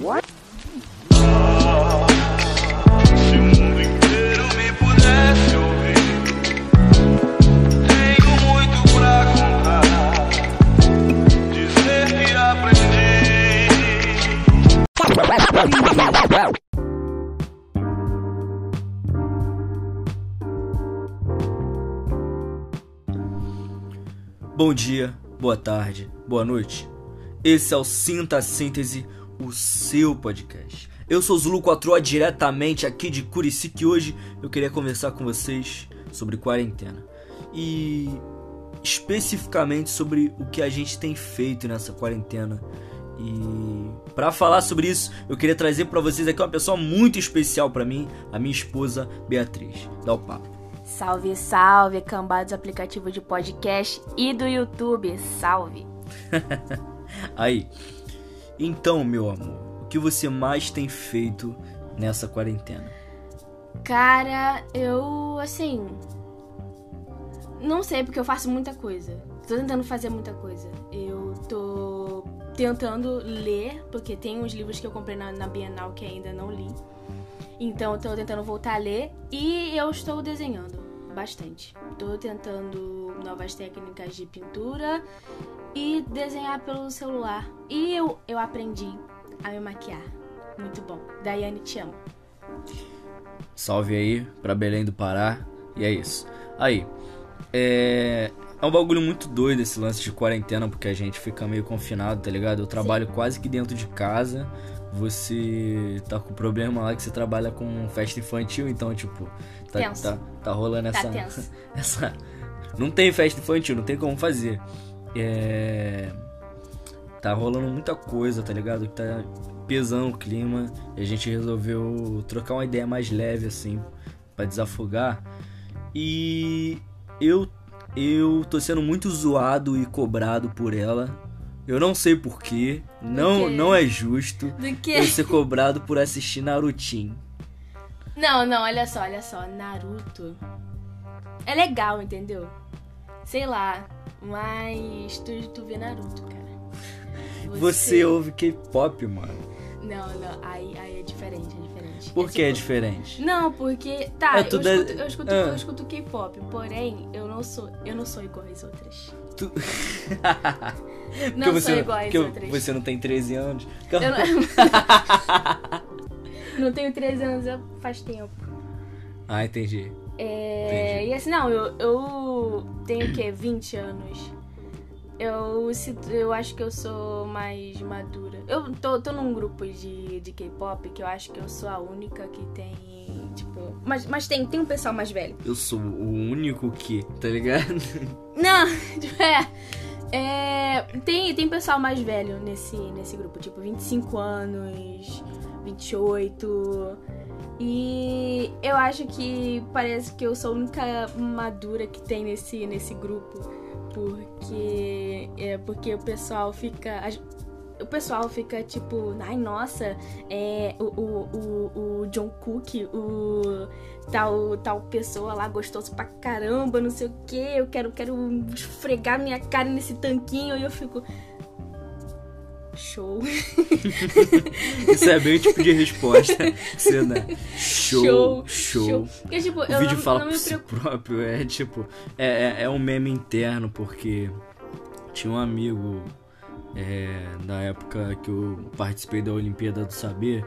Aprendi. Bom dia, boa tarde, boa noite. Esse é o Sinta Síntese, o seu podcast. Eu sou Zulu 4 diretamente aqui de Curicica e hoje eu queria conversar com vocês sobre quarentena. E especificamente sobre o que a gente tem feito nessa quarentena. E para falar sobre isso, eu queria trazer para vocês aqui uma pessoa muito especial para mim, a minha esposa Beatriz. Dá o papo. Salve, salve, cambados aplicativo de podcast e do YouTube, salve! Aí, então, meu amor, o que você mais tem feito nessa quarentena? Cara, eu, assim. Não sei, porque eu faço muita coisa. Tô tentando fazer muita coisa. Eu tô tentando ler, porque tem uns livros que eu comprei na, na Bienal que ainda não li. Então, eu tô tentando voltar a ler. E eu estou desenhando bastante. Tô tentando novas técnicas de pintura e desenhar pelo celular. E eu, eu aprendi a me maquiar. Muito bom. Daiane, te amo. Salve aí pra Belém do Pará. E é isso. Aí, é. É um bagulho muito doido esse lance de quarentena, porque a gente fica meio confinado, tá ligado? Eu trabalho Sim. quase que dentro de casa. Você tá com problema lá que você trabalha com festa infantil, então, tipo, tá, Tenso. tá, tá rolando Tá essa, tenso. essa. Não tem festa infantil, não tem como fazer. É. Tá rolando muita coisa, tá ligado? Que tá pesando o clima. E a gente resolveu trocar uma ideia mais leve, assim, pra desafogar. E eu, eu tô sendo muito zoado e cobrado por ela. Eu não sei porquê. Não, quê? não é justo Do eu que? ser cobrado por assistir Narutinho. Não, não, olha só, olha só. Naruto é legal, entendeu? Sei lá, mas tu, tu vê Naruto, cara. Você ouve K-pop, mano. Não, não, aí, aí é diferente, é diferente. Por que é tipo- diferente? Não, porque. Tá, É, eu, escuto, eu, escuto, Ah. eu escuto K-pop, porém, eu não sou. Eu não sou igual às outras. Tu... Não Porque sou igual às porque outras. você não tem 13 anos. Eu não... não tenho 13 anos faz tempo. Ah, entendi. É, Entendi. e assim, não, eu, eu tenho o quê? 20 anos. Eu, eu acho que eu sou mais madura. Eu tô, tô num grupo de, de K-pop que eu acho que eu sou a única que tem, tipo... Mas, mas tem, tem um pessoal mais velho. Eu sou o único que, tá ligado? Não, tipo, é... é tem, tem pessoal mais velho nesse, nesse grupo, tipo, 25 anos, 28... E eu acho que parece que eu sou a única madura que tem nesse, nesse grupo. Porque. É porque o pessoal fica. Pessoal fica tipo, ai nossa, é, o, o, o, o John Cook, o tal, tal pessoa lá gostoso pra caramba, não sei o que, eu quero, quero esfregar minha cara nesse tanquinho e eu fico. Show. Isso é bem o tipo de resposta. Você dá. Show, show. Porque, tipo, O vídeo não, fala não por si próprio. É tipo. É, é, é um meme interno, porque tinha um amigo é, na época que eu participei da Olimpíada do Saber.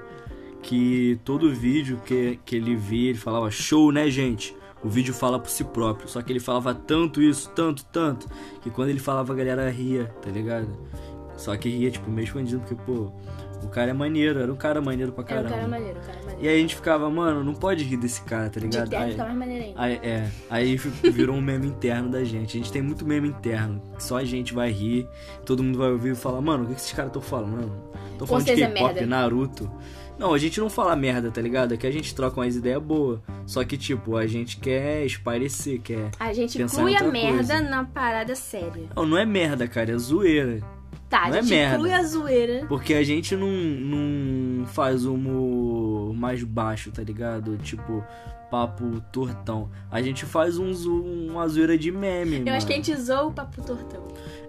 Que todo vídeo que, que ele via, ele falava show, né, gente? O vídeo fala por si próprio. Só que ele falava tanto isso, tanto, tanto, que quando ele falava a galera ria, tá ligado? Só que ria, tipo, meio escondido, porque, pô, o cara é maneiro, era um cara maneiro pra Era um caramba. cara maneiro, um cara maneiro. E aí a gente ficava, mano, não pode rir desse cara, tá De ligado? terno Aí, fica mais maneiro ainda. aí- é, aí virou um meme interno da gente. A gente tem muito meme interno, só a gente vai rir, todo mundo vai ouvir e falar, mano, o que que esses caras estão falando? Tô falando de é K-pop. Naruto. Não, a gente não fala merda, tá ligado? É que a gente troca umas ideias boas. Só que, tipo, a gente quer espairecer, quer. A gente inclui a merda coisa. na parada séria. Não, não é merda, cara, é zoeira. Tá, Não é a gente merda. inclui a zoeira. Porque a gente não, não faz humor mais baixo, tá ligado? Tipo, papo tortão. A gente faz um, zo- uma zoeira de meme, Eu mano. acho que a gente zoa o papo tortão.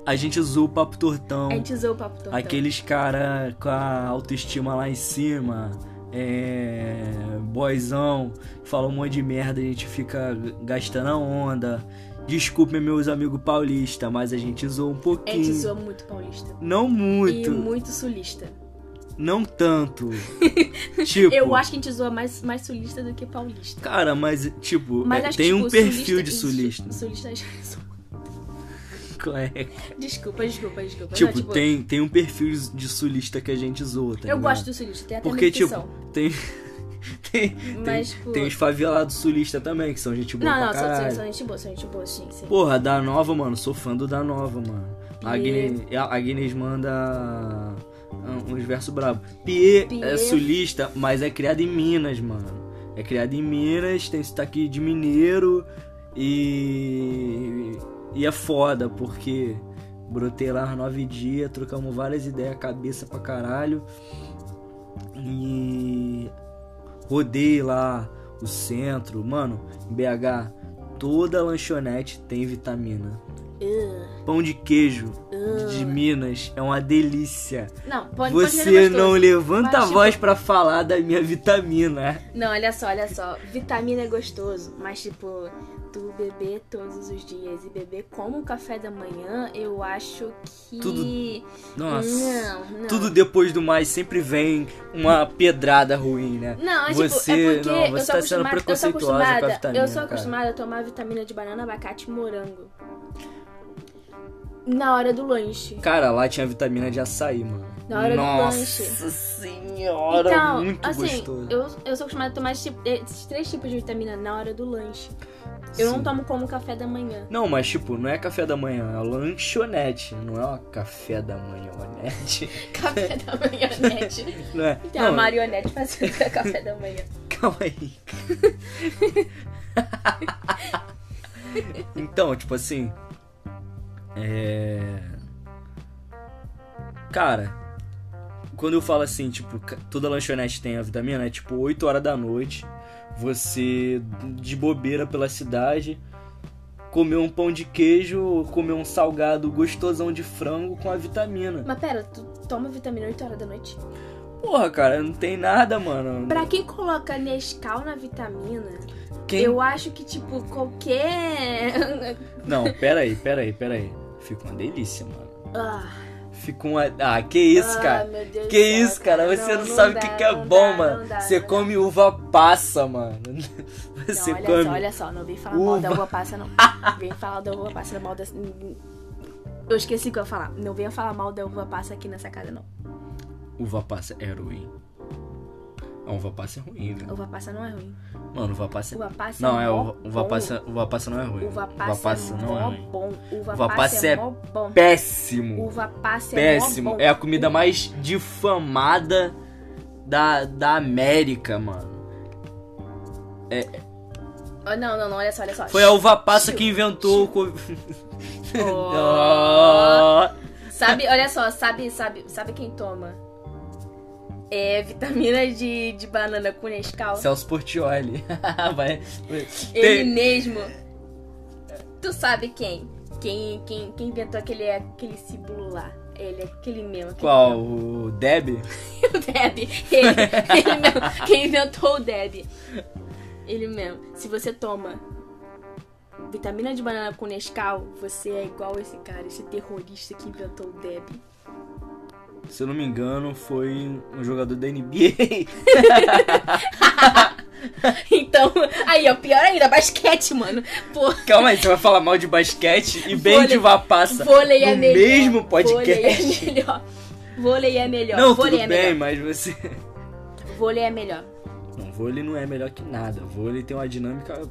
A gente usou o papo tortão. A gente usou o papo tortão. Aqueles cara com a autoestima lá em cima, é. boyzão, fala um monte de merda, a gente fica gastando a onda. Desculpem meus amigos paulistas, mas a gente usou um A pouquinho. gente zoa muito paulista. Não muito, E muito sulista. não tanto. tipo, Eu acho que a gente zoa mais, mais sulista do que paulista. cara, mas tipo, Mas é, tem que, um tipo, perfil de sulista. sulista. Sulista. É, Desculpa, desculpa, desculpa. tipo, Não, tipo, tem, tem um perfil de sulista que a gente zoa, tá Eu ligado? gosto do sulista, tem até Porque, tipo, tem. tem, Mas, tem, tem os favelados sulistas também, que são gente boa Não, pra não, são, caralho. são, são gente boa, são gente boa, sim, sim. Porra, da Nova, mano, sou fã do da Nova, mano. A. Agnes, a Agnes manda ah, uns versos bravos. Pierre, é sulista, mas é criado em Minas, mano. É criado em Minas, tem sotaque de mineiro e. E é foda, porque brotei lá nove dias, trocamos várias ideias, cabeça pra caralho. E rodei lá o centro. Mano, em BH, toda lanchonete tem vitamina. Uh, Pão de queijo de Minas é uma delícia. Não, pode Você não levanta Mas, a voz tipo, pra falar da minha vitamina. Não, olha só, olha só. Vitamina é gostoso, mas tipo, beber todos os dias e beber como café da manhã, eu acho que. Tudo- Nossa. Não, não. Tudo depois do mais sempre vem uma pedrada ruim, né? Não, é Você- tipo, é porque não, eu você sou tá sendo acostumada, eu preconceituosa com a vitamina, eu sou cara. acostumada a tomar vitamina de banana, abacate e morango. Na hora do lanche. Cara, lá tinha vitamina de açaí, mano. Na hora do Nossa lanche. senhora, então, muito assim, gostoso. eu, eu sou acostumada a tomar esse tipo- esses três tipos de vitamina na hora do lanche. Eu não tomo como café da manhã. Não, mas tipo, não é café da manhã, é lanchonete, não é uma café da manhonete. Café da manhonete. Não é? Tem a não, marionete fazendo café da manhã. Calma aí. então, tipo assim. É. Cara, quando eu falo assim, tipo, toda lanchonete tem a vitamina, é tipo 8 horas da noite. Você de bobeira pela cidade. Comer um pão de queijo, comer um salgado gostosão de frango com a vitamina. Mas pera, tu toma vitamina 8 horas da noite? Porra, cara, não tem nada, mano. Pra quem coloca Nescau na vitamina, Quem eu acho que, tipo, qualquer. Não, pera aí, pera aí, pera aí. Fica uma delícia, mano. ah, Fica uma. Ah, que isso, ah, cara? Que isso, cara? Você não, não sabe o que, que é bom, dá, mano. dá, Você come uva passa, mano. Você Não, olha come. só, olha só, não vem falar mal da Uva. uva passa, não. Vem falar da uva passa mal da. Eu esqueci o que eu ia falar. Não venha falar mal da uva passa aqui nessa casa, não. Uva passa é ruim. A uva passa é ruim, velho. Uva passa não é ruim. Mano, uva passa. Uva passa Não, é é uva, passa. Uva passa não é ruim. Uva Uva passa, passa é não é ruim. bom. Uva, Uva passa, passa é, é bom. Péssimo. Uva passa é Péssimo. mó bom. É a comida mais difamada da, da América, mano. Ah, Não, não, não, olha só, olha só. Foi a uva passa que inventou o. co- Oh. Sabe, olha só, sabe, sabe, sabe quem toma? É vitamina de, de banana com Nescau. Celso Portioli. Vai. Ele mesmo. Tu sabe quem? Quem, quem, quem inventou aquele, aquele símbolo lá? Ele, aquele mesmo. Aquele Qual? mesmo. O Deb? O Deb. Ele, ele mesmo. Quem inventou o Deb. Ele mesmo. Se você toma vitamina de banana com Nescau, você é igual esse cara, esse terrorista que inventou o Deb. Se eu não me engano, foi um jogador da NBA. Então, aí, ó, pior ainda, basquete, mano. Pô, Calma aí, você vai falar mal de basquete e bem Vôlei- de uva passa vôlei é no melhor. mesmo Vôlei podcast. é melhor. Vôlei é melhor. Não, vôlei tudo é bem, melhor. mas você. Vôlei é melhor. Não, vôlei não é melhor que nada. Vôlei tem uma dinâmica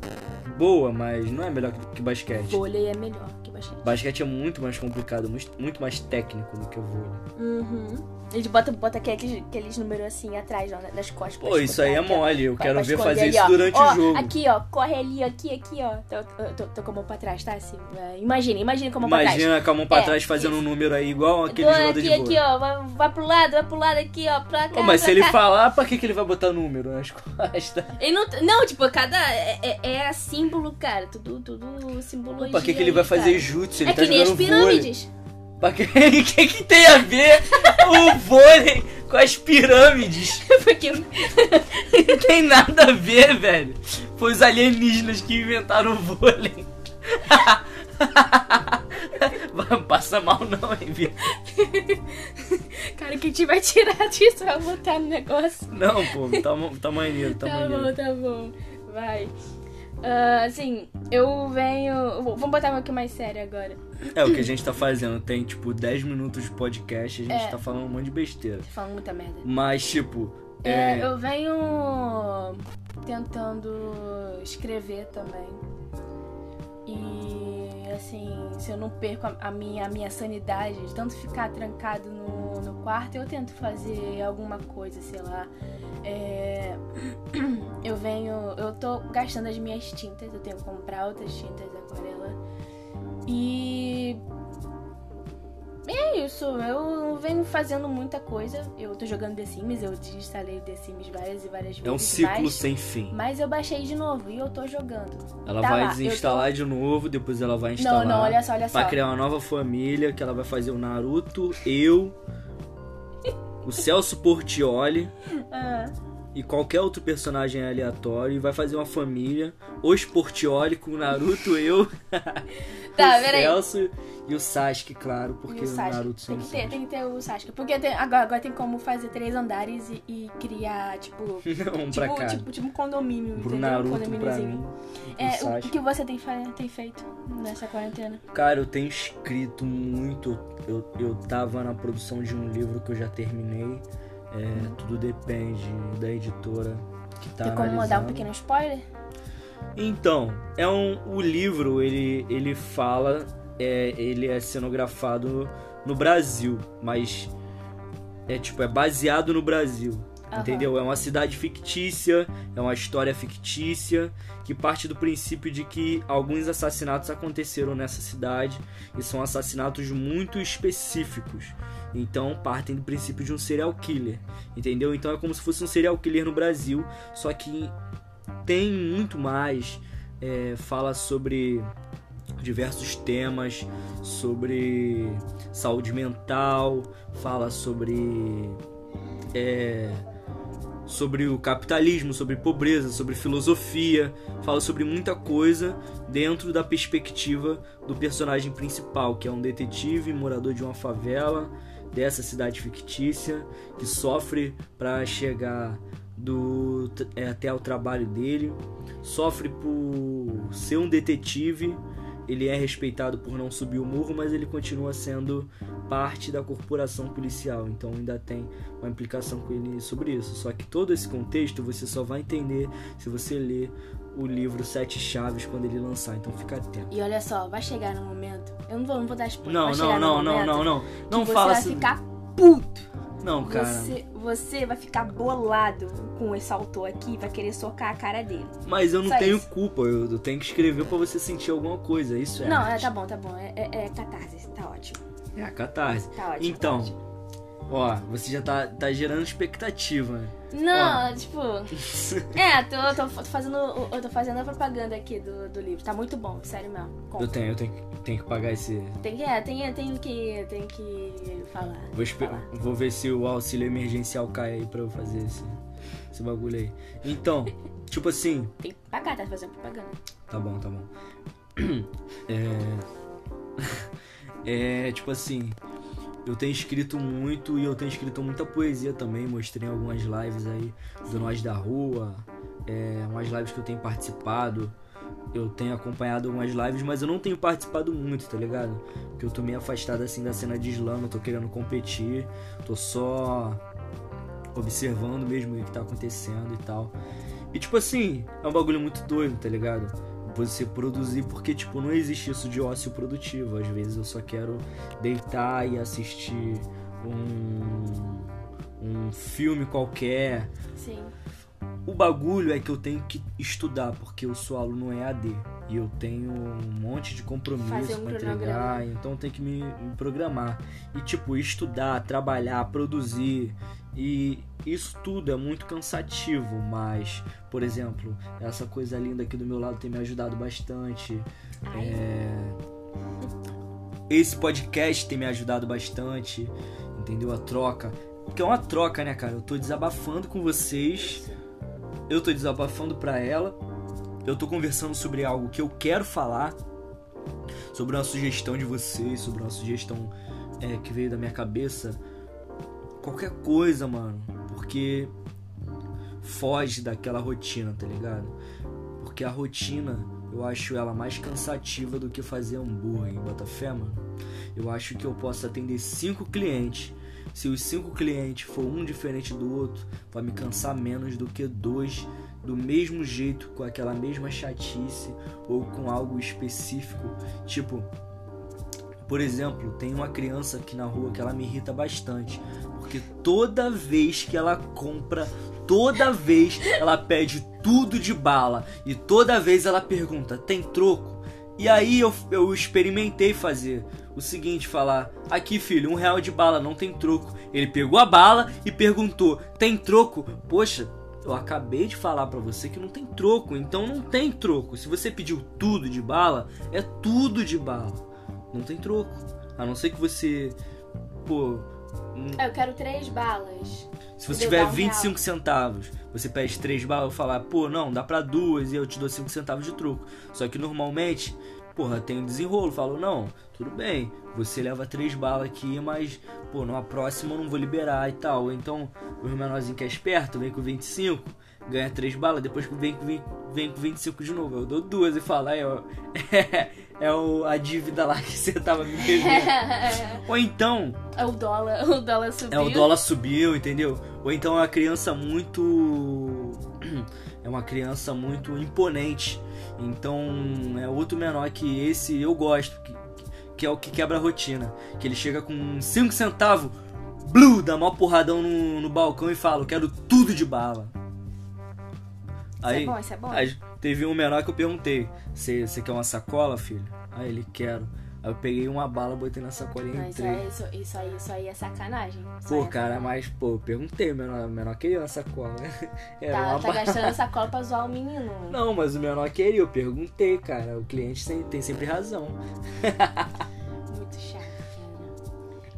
boa, mas não é melhor que, que basquete. Vôlei é melhor que basquete. Basquete é muito mais complicado, muito, muito mais técnico do que o vôlei. Uhum. Eles botam, botam aqueles, aqueles números assim atrás, ó, nas costas. Pô, isso aí é mole. Eu quero ver fazer isso durante o jogo. Aqui, ó, corre ali, aqui, aqui, ó. Tô, tô, com a mão pra trás, tá? Assim, imagina, imagina com a mão pra trás. Imagina com a mão pra É, trás fazendo um número aí igual aquele jogador aqui, de aqui, vôlei. ó. Vai, vai pro lado, vai pro lado aqui, ó. Pra cá. Mas se ele falar, pra que, que ele vai botar número nas costas? Ele não, não, tipo, cada. É, é, é símbolo, cara. Tudo, tudo simbologia. Pra que, que ele vai fazer jutsu? Ele É tá que nem as pirâmides. Pra que, que que tem a ver o vôlei com as pirâmides? Porque Não tem nada a ver, velho. Foi os alienígenas que inventaram o vôlei. Passa mal não, hein, Bia? Cara, que a gente vai tirar disso, vai botar no negócio. Não, pô, tá, tá maneiro, tá, Tá maneiro. bom, tá bom. Vai. Ah, assim, eu venho. Vamos botar um aqui mais sério agora. É, o que a gente tá fazendo, tem tipo 10 minutos de podcast, a gente É. tá falando um monte de besteira. Tô falando muita merda. Mas, tipo, É, é, eu venho tentando escrever também. E assim, se eu não perco a, a minha, a minha sanidade de tanto ficar trancado no, no quarto, eu tento fazer alguma coisa, sei lá. É, eu venho. Eu tô gastando as minhas tintas, eu tenho que comprar outras tintas aquarela. E. É isso, eu venho fazendo muita coisa. Eu tô jogando The Sims, eu desinstalei The Sims várias e várias vezes. é um ciclo mas, sem fim. mas eu baixei de novo e eu tô jogando. Ela Tá vai lá, desinstalar de novo, depois ela vai instalar. Não, não, olha só, olha só. Pra criar uma nova família, que ela vai fazer o Naruto, eu, o Celso Portioli Ah, e qualquer outro personagem aleatório. E vai fazer uma família, os Portioli com o Naruto, eu, Tá, o. Celso e o Sasuke, claro, porque o o Sasuke. Naruto sem Tem que, o ter, tem que ter o Sasuke. Porque tem- agora, agora tem como fazer três andares e, e criar, tipo. um pra tipo, tipo, tipo um condomínio, Pro entendeu? um Naruto, pra condomíniozinho. mim. É, o Sasuke. que você tem, tem feito nessa quarentena? Cara, eu tenho escrito muito. Eu, eu tava na produção de um livro que eu já terminei. É, tudo depende da editora que tá tem como mandar um analisando. pequeno spoiler? Então, é um, o livro ele, ele fala, é, ele é cenografado no Brasil, mas é tipo é baseado no Brasil, Aham. entendeu? É uma cidade fictícia, é uma história fictícia que parte do princípio de que alguns assassinatos aconteceram nessa cidade e são assassinatos muito específicos. Então partem do princípio de um serial killer, entendeu? Então é como se fosse um serial killer no Brasil, só que tem muito mais. é, fala sobre diversos temas, sobre saúde mental, fala sobre é, sobre o capitalismo, sobre pobreza, sobre filosofia, fala sobre muita coisa dentro da perspectiva do personagem principal, que é um detetive morador de uma favela dessa cidade fictícia que sofre para chegar do é, até o trabalho dele, sofre por ser um detetive, ele é respeitado por não subir o morro, mas ele continua sendo parte da corporação policial, então ainda tem uma implicação com ele sobre isso. Só que todo esse contexto você só vai entender se você ler o livro Sete Chaves quando ele lançar, então fica atento. E olha só, vai chegar no momento. Eu não vou, não vou dar spoiler. Não, não, não, não, não, não. Não você vai assim. ficar puto. Não, cara. Você, você vai ficar bolado com esse autor aqui vai querer socar a cara dele. Mas eu não Só tenho isso. culpa, eu, eu tenho que escrever pra você sentir alguma coisa, isso é. não, é, arte. tá bom, tá bom. É, é, é catarse, tá ótimo. É a catarse. Tá ótimo. Então, tá ótimo. Ó, você já tá, tá gerando expectativa? Não, tipo. É, tô, tô fazendo, eu tô fazendo a propaganda aqui do, do livro. Tá muito bom, sério mesmo. Compra. Eu tenho, eu tenho, que- tenho que pagar esse. Tem que, é, tem, tenho que, tenho que falar. Vou, falar. vou ver se o auxílio emergencial cai aí pra eu fazer esse, esse bagulho aí. Então, tipo assim. Tem que pagar, tá fazendo propaganda. Tá bom, tá bom. É. É, tipo assim. Eu tenho escrito muito e eu tenho escrito muita poesia também. Mostrei algumas lives aí do Nós da Rua. É, umas lives que eu tenho participado. Eu tenho acompanhado algumas lives, mas eu não tenho participado muito, tá ligado? Porque eu tô meio afastado assim da cena de slam, eu tô querendo competir. Tô só observando mesmo o que tá acontecendo e tal. E tipo assim, é um bagulho muito doido, tá ligado? Você produzir, porque tipo, não existe isso de ócio produtivo. Às vezes eu só quero deitar e assistir um, um filme qualquer. Sim. O bagulho é que eu tenho que estudar, porque eu sou aluno EAD. E eu tenho um monte de compromisso um pra cronograma. entregar, então eu tenho que me, me programar. E tipo, estudar, trabalhar, produzir. E isso tudo é muito cansativo, mas, por exemplo, essa coisa linda aqui do meu lado tem me ajudado bastante. É, esse podcast tem me ajudado bastante, entendeu? A troca. Porque é uma troca, né, cara? Eu tô desabafando com vocês, eu tô desabafando pra ela, eu tô conversando sobre algo que eu quero falar, sobre uma sugestão de vocês, sobre uma sugestão é, que veio da minha cabeça. Qualquer coisa, mano. Porque foge daquela rotina, tá ligado? Porque a rotina eu acho ela mais cansativa do que fazer hambúrguer em Botafé, mano. Eu acho que eu posso atender cinco clientes. Se os cinco clientes for um diferente do outro, vai me cansar menos do que dois do mesmo jeito, com aquela mesma chatice ou com algo específico. Tipo, por exemplo, tem uma criança aqui na rua que ela me irrita bastante, porque toda vez que ela compra, toda vez ela pede tudo de bala e toda vez ela pergunta: "Tem troco?" E aí eu, eu experimentei fazer o seguinte, falar: "Aqui, filho, um real de bala, não tem troco." Ele pegou a bala e perguntou: "Tem troco?" Poxa, eu acabei de falar pra você que não tem troco, então não tem troco. Se você pediu tudo de bala, é tudo de bala. Não tem troco. A não ser que você. Pô. hum, Eu quero três balas. Se você tiver dar um 25 real. centavos, você pede três balas e falar, pô, não, dá pra duas e eu te dou 5 centavos de troco. Só que normalmente, porra, tem um desenrolo. Falo, não, tudo bem, você leva três balas aqui, mas, pô, numa próxima eu não vou liberar e tal. Então, o menorzinho que é esperto vem com 25, ganha três balas, depois vem, com 20 vem com 25 de novo. Eu dou duas e falo, aí, ó, é, o, a dívida lá que você tava me devendo. Ou então, É o dólar, o dólar subiu. é, o dólar subiu, entendeu? Ou então é uma criança muito. É uma criança muito imponente. Então é outro menor que esse eu gosto, que, que é o que quebra a rotina. Que ele chega com 5 centavos, blue, dá mó porradão no, no balcão e fala: Eu quero tudo de bala. Isso é bom, isso é bom. Aí teve um menor que eu perguntei: Você quer uma sacola, filho? Aí ele: Quero. Aí eu peguei uma bala, botei na sacolinha e Não, isso, entrei. é, isso, aí, isso aí é sacanagem. Isso Pô, aí é cara, sacanagem. mas, pô, eu perguntei, menor, menor queria uma sacola. Era Tá, uma tá gastando essa cola pra zoar o menino. Não, mas o menor queria, eu perguntei, cara. O cliente tem sempre razão. Muito chato.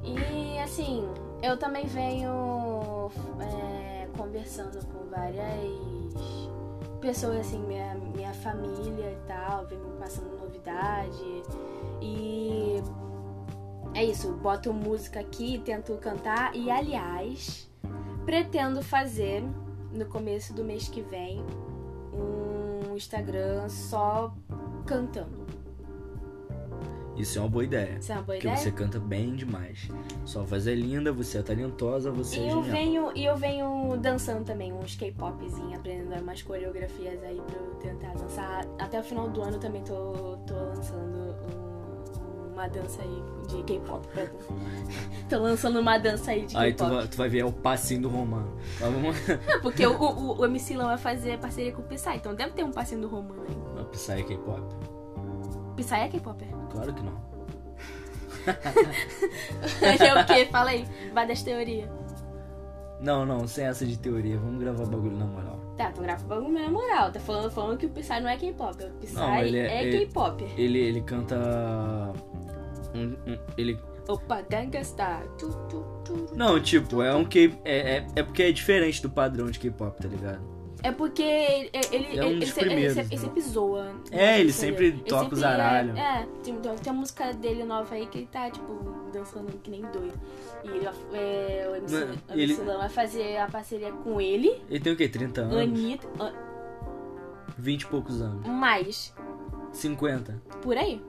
E assim, eu também venho é, conversando com várias pessoas, assim, minha, minha família e tal, vem me passando novidade. E é isso, boto música aqui, tento cantar. E aliás, pretendo fazer no começo do mês que vem um Instagram só cantando. Isso é uma boa ideia. Isso é uma boa Porque ideia? você canta bem demais. Sua voz é linda, você é talentosa, você é E eu genial. venho, e eu venho dançando também, uns K-popzinho, aprendendo umas coreografias aí pra eu tentar dançar. Até o final do ano também tô, tô lançando um- uma dança aí de K-pop. pra- tô lançando uma dança aí de Aí tu K-pop. vai, tu vai ver é o passinho do Romano. Vamos. Porque o, o, o MC Lan vai fazer parceria com o Psy, então deve ter um passinho do Romano aí. Não, Psy é K-pop? Psy é K-pop? Claro que não. é o quê? Fala aí, vai das teorias. Não, não, sem essa de teoria. Vamos gravar bagulho na moral. Tá, tu grava o bagulho na moral. Tá falando, falando que o Psy não é K-pop. O Psy Não, ele é- é, K-pop. Ele, ele canta. um- um- ele. Opa, Gangstar. Tu, tu, tu. Não, tipo, é um K. É, é, é porque é diferente do padrão de K-pop, tá ligado? É porque ele, ele, É um ele, ele, se- né? ele sempre zoa. É, ele sempre toca o zaralho. É, é, tem, tem uma música dele nova aí que ele tá, tipo, dançando que nem doido. E ele, vai- é, o MC, Não, o MC ele- Lan vai fazer a parceria com ele, Ele tem o quê? 30 anos? Anitta, An- 20 e poucos anos. mais, 50. por aí.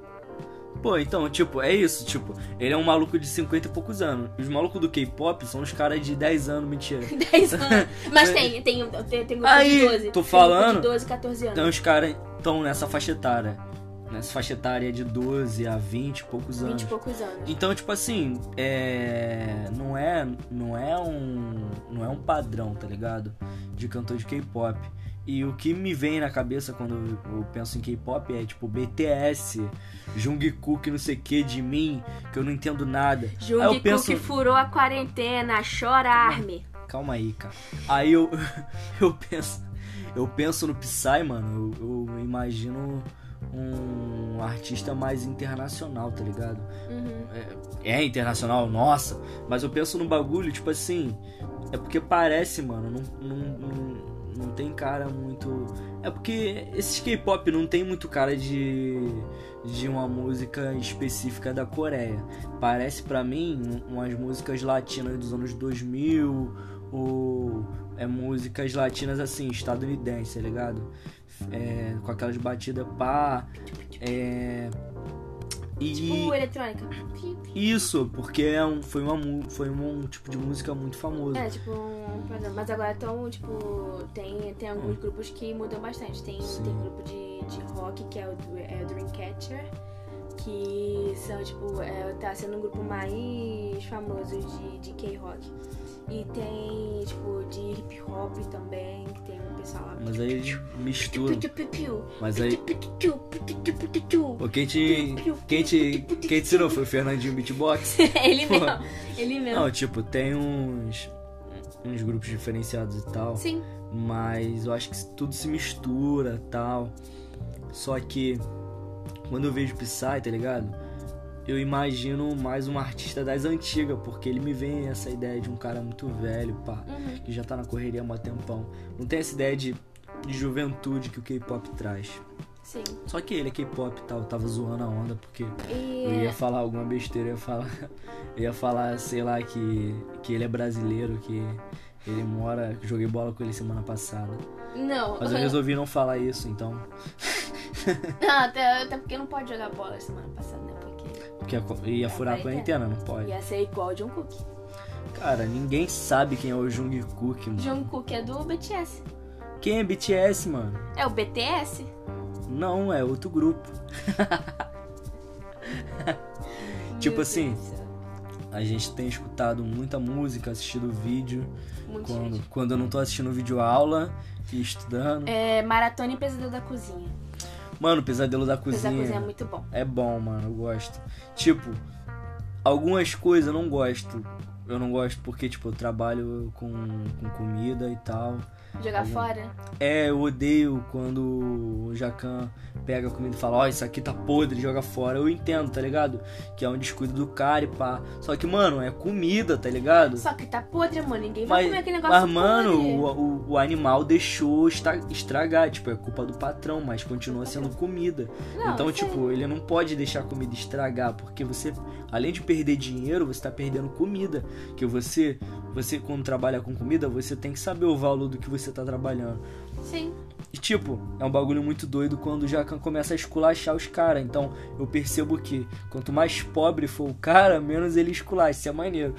Pô, então, tipo, é isso, tipo, ele é um maluco de 50 e poucos anos. Os malucos do K-pop são os caras de 10 anos, mentira. 10 anos. Mas tem, tem, tem, tem grupo Aí, de 12. tô tem falando. de 12, 14 anos. Então os caras estão nessa faixa etária. Nessa faixa etária de 12 a 20 e poucos 20 anos. e poucos anos. Então, tipo assim, é. Não é. Não é um. Não é um padrão, tá ligado? De cantor de K-pop. E o que me vem na cabeça quando eu penso em K-pop é tipo BTS, Jungkook, não sei o que de mim, que eu não entendo nada. Jungkook penso. furou a quarentena, chora Army. Calma aí, cara. Aí eu, eu penso. Eu penso no Psy, mano. Eu, eu imagino um artista mais internacional, tá ligado? Uhum. É, é internacional, nossa, mas eu penso no bagulho, tipo assim, é porque parece, mano, não, não, não, não tem cara muito. É porque esses K-pop não tem muito cara de, de uma música específica da Coreia. Parece pra mim um- umas músicas latinas dos anos 2000 ou é músicas latinas assim, estadunidense, tá ligado? É, com aquelas batidas pá. É, e Tipo eletrônica. isso, porque é um, foi, uma, foi um tipo de música muito famoso. É, tipo um. Mas agora estão, tipo, tem, tem alguns grupos que mudam bastante. Tem, Sim. tem grupo de, de rock, que é o, é o Dreamcatcher, que são, tipo, é, tá sendo um grupo mais famoso de, de K-rock. E tem, tipo, de hip hop também, que tem um pessoal lá. Mas aí mistura. Mas aí. Pô, quem te. Quem te. Quem te ensinou foi o Fernandinho Beatbox? Ele mesmo. Ele mesmo. Não, tipo, tem uns. uns grupos diferenciados e tal. Sim. Mas eu acho que tudo se mistura tal. Só que quando eu vejo Psy, tá ligado? Eu imagino mais um artista das antigas, porque ele me vem essa ideia de um cara muito velho, pá, Uhum. que já tá na correria há um tempão. Não tem essa ideia de, de juventude que o K-pop traz. Sim. Só que ele é K-pop e tal, eu tava zoando a onda, porque E eu ia falar alguma besteira, eu ia falar, eu ia falar, sei lá, que, que ele é brasileiro, que ele mora, joguei bola com ele semana passada. Não. Mas eu resolvi não falar isso, então. Não, até, até porque não pode jogar bola semana passada, né? Porque Porque ia- ia furar a quarentena, não pode. ia ser igual o John Cook. Cara, ninguém sabe quem é o Jungkook, mano. John Cook é do BTS. Quem é BTS, mano? É o BTS? Não, é outro grupo. Tipo Meu assim. A gente tem escutado muita música, assistido vídeo. Muito Quando, gente. quando eu não tô assistindo vídeo aula e estudando. É Maratona e Pesadelo da Cozinha. Mano, Pesadelo da Pesadelo da Cozinha. Cozinha é muito bom. É bom, mano, eu gosto. Tipo, algumas coisas eu não gosto. Eu não gosto porque, tipo, eu trabalho com, com comida e tal. Jogar Algum- fora? É, eu odeio quando o Jacan pega a comida e fala, ó, isso aqui tá podre, joga fora. Eu entendo, tá ligado? Que é um descuido do cara e pá. Só que, mano, é comida, tá ligado? Só que tá podre, mano. Ninguém vai Mas, comer aquele negócio mas mano, o, o, o animal deixou estragar. Tipo, é culpa do patrão, mas continua sendo comida. Não, então, tipo, ele não pode deixar a comida estragar, porque você, além de perder dinheiro, você tá perdendo comida. Que você, você quando trabalha com comida, você tem que saber o valor do que você tá trabalhando. Sim. E tipo, é um bagulho muito doido quando o Jacan começa a esculachar os caras. Então, eu percebo que quanto mais pobre for o cara, menos ele esculacha. Isso é maneiro.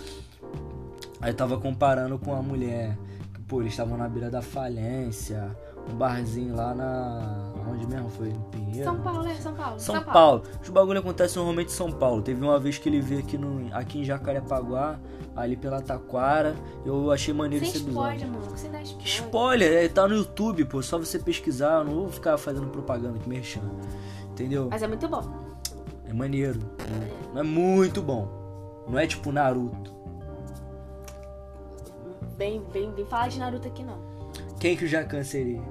Aí eu tava comparando com a mulher. Que, pô, eles estavam na beira da falência. Um barzinho lá na. Onde mesmo foi? Em Pinheiro? São Paulo, é São Paulo. São Paulo. Os bagulho acontecem normalmente em São Paulo. Teve uma vez que ele veio aqui, no, aqui em Jacarepaguá, ali pela Taquara. Eu achei maneiro Sem esse episódio. spoiler, mano. Você dá spoiler. Spoiler, é, tá no YouTube, pô, só você pesquisar, eu não vou ficar fazendo propaganda que merchan. Entendeu? Mas é muito bom. É maneiro. Não é muito bom. Não é tipo Naruto. Bem, bem, bem falar de Naruto aqui, não. Quem que o Jacan seria?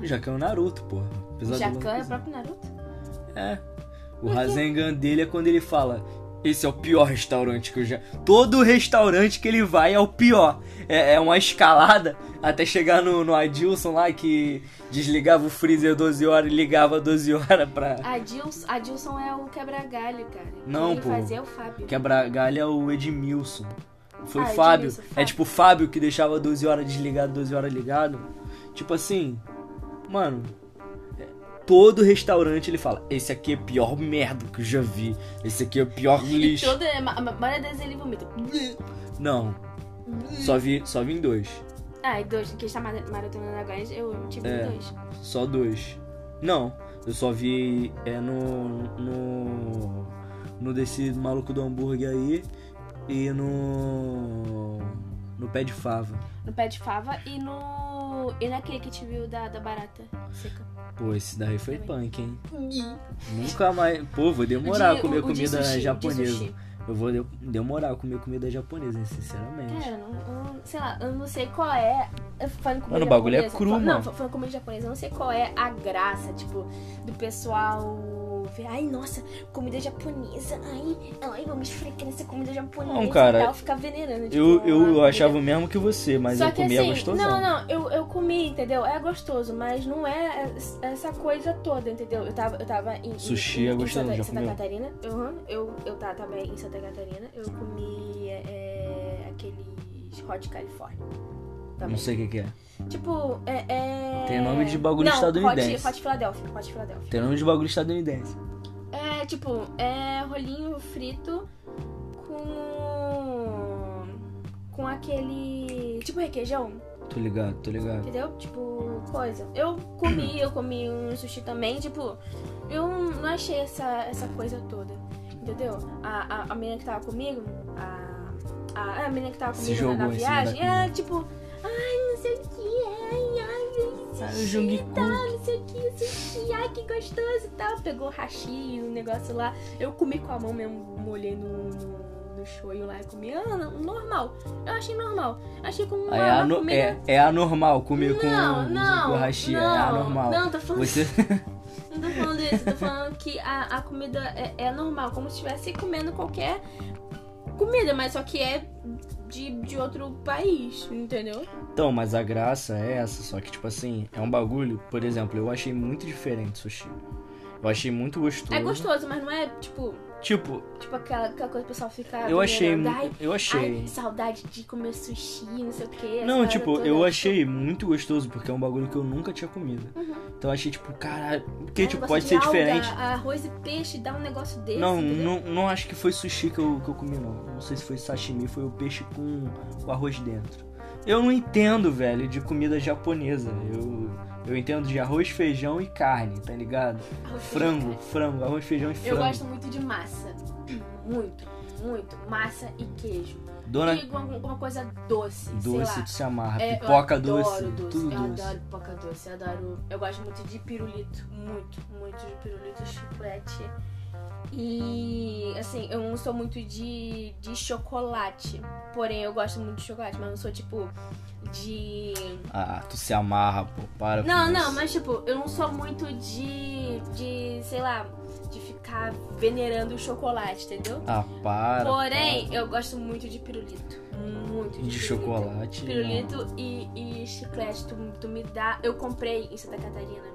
O Jacan é o Naruto, porra. O Apesar do- Jacan é o próprio Naruto? É. O Rasengan dele é quando ele fala: Esse é o pior restaurante que eu já. Todo restaurante que ele vai é o pior. É, é uma escalada até chegar no, no Adilson lá que desligava o freezer 12 horas e ligava 12 horas pra. Adilson, Adilson é o quebra-galho, cara. Não, Quem pô. fazia é o Fábio. Quebra-galho é o Edmilson. Foi Ah, o Fábio. Edmilson, É Fábio. tipo o Fábio que deixava 12 horas desligado, 12 horas ligado. Tipo assim, mano, é, todo restaurante ele fala: Esse aqui é a pior merda que eu já vi. Esse aqui é o pior E lixo. toda, a ma- a maioria deles ele vomita. Não, só vi, só vi em dois. Ah, e dois, que está mara- maratonando agora, eu tive É. dois. Só dois. Não, eu só vi é no. no. no desse maluco do hambúrguer aí e no. No pé de fava. No pé de fava e no. E naquele que te viu da, da barata seca. Pô, esse daí foi punk, hein? Nunca mais. Pô, vou demorar O a comer o de comida sushi, o de japonesa. Eu vou de- demorar a comer comida japonesa, sinceramente. Cara, não, não- sei lá, eu não sei qual é. Falando comida Mano, o bagulho é japonesa, cru, fa- mano. Não, fa- falando comida japonesa, eu não sei qual é a graça, tipo, do pessoal ver, ai, nossa, comida japonesa, ai, ai, vamos frecar nessa comida japonesa Não, cara, e tal, ficar venerando. Tipo, Eu, eu, eu achava o mesmo que você, mas Só eu comia assim, gostosão. não, não, eu, eu comi, entendeu? É gostoso, mas não é es- essa coisa toda, entendeu? Eu tava, eu tava em, Sushi em, é em gostoso, Santa, já Santa comeu? Catarina. Uhum, eu, eu tava também em Santa Catarina. Eu comi é, aqueles Hot California. Também. Não sei o que, que é. Tipo, é, é- Tem nome de bagulho não, estadunidense. Hot, Hot Philadelphia. Hot Philadelphia. Tem nome de bagulho estadunidense. É, tipo, é rolinho frito com. com aquele. tipo requeijão. Tô ligado, tô ligado. Entendeu? Tipo, coisa. Eu comi, eu comi um sushi também, tipo, eu não achei essa, essa coisa toda. Entendeu? A, a, a menina que tava comigo, a, a, a menina que tava comigo na, na viagem, é tipo, ai, sei o que, ai, ai, Ah, o tal, não sei o que, ai, que gostoso e tal. Pegou hashi, um negócio lá. Eu comi com a mão mesmo, molhei no, no, no shoyu lá e comi. Ah, não, normal. Eu achei normal. Achei como uma, é, uma comida... é, é anormal comer com, Não, não, com hashi, é não, anormal. não, tô falando- Você... Não tô falando isso, tô falando que a, a comida é, é normal, como se estivesse comendo qualquer comida, mas só que é de, de outro país, entendeu? Então, mas a graça é essa, só que tipo assim, é um bagulho, por exemplo, eu achei muito diferente sushi. Eu achei muito gostoso. É gostoso, mas não é tipo, Tipo, tipo aquela, aquela coisa que o pessoal fica. eu achei, Ai, eu achei. ai, saudade de comer sushi, não sei o que. Não, tipo, eu achei muito gostoso, porque é um bagulho que eu nunca tinha comido. Uhum. Então eu achei, tipo, caralho, porque, É, tipo, pode de ser alga, diferente. Arroz e peixe, dá um negócio desse. Não, entendeu? não, não acho que foi sushi que eu, que eu comi, não. Não sei se foi sashimi, foi o peixe com, com arroz dentro. Eu não entendo, velho, de comida japonesa. Eu, eu entendo de arroz, feijão e carne, tá ligado? Arroz, Frango, peixe, frango, arroz, feijão e Eu frango. gosto muito de massa. Muito, muito. Massa e queijo. Dona E alguma, coisa doce, doce, tu se amarra. É, eu Pipoca adoro doce, doce. tudo eu doce. adoro pipoca doce, eu adoro. Eu gosto muito de pirulito. Muito, muito de pirulito, chiclete. E assim, eu não sou muito de, de chocolate. Porém, eu gosto muito de chocolate, mas não sou tipo de. Ah, tu se amarra, pô, para Não, não, isso. mas tipo, eu não sou muito de. de, sei lá, de ficar venerando o chocolate, entendeu? Ah, para. Porém, eu gosto muito de pirulito. Muito para. de, de pirulito. chocolate. Pirulito e, e chiclete, tu, tu me dá. Eu comprei em Santa Catarina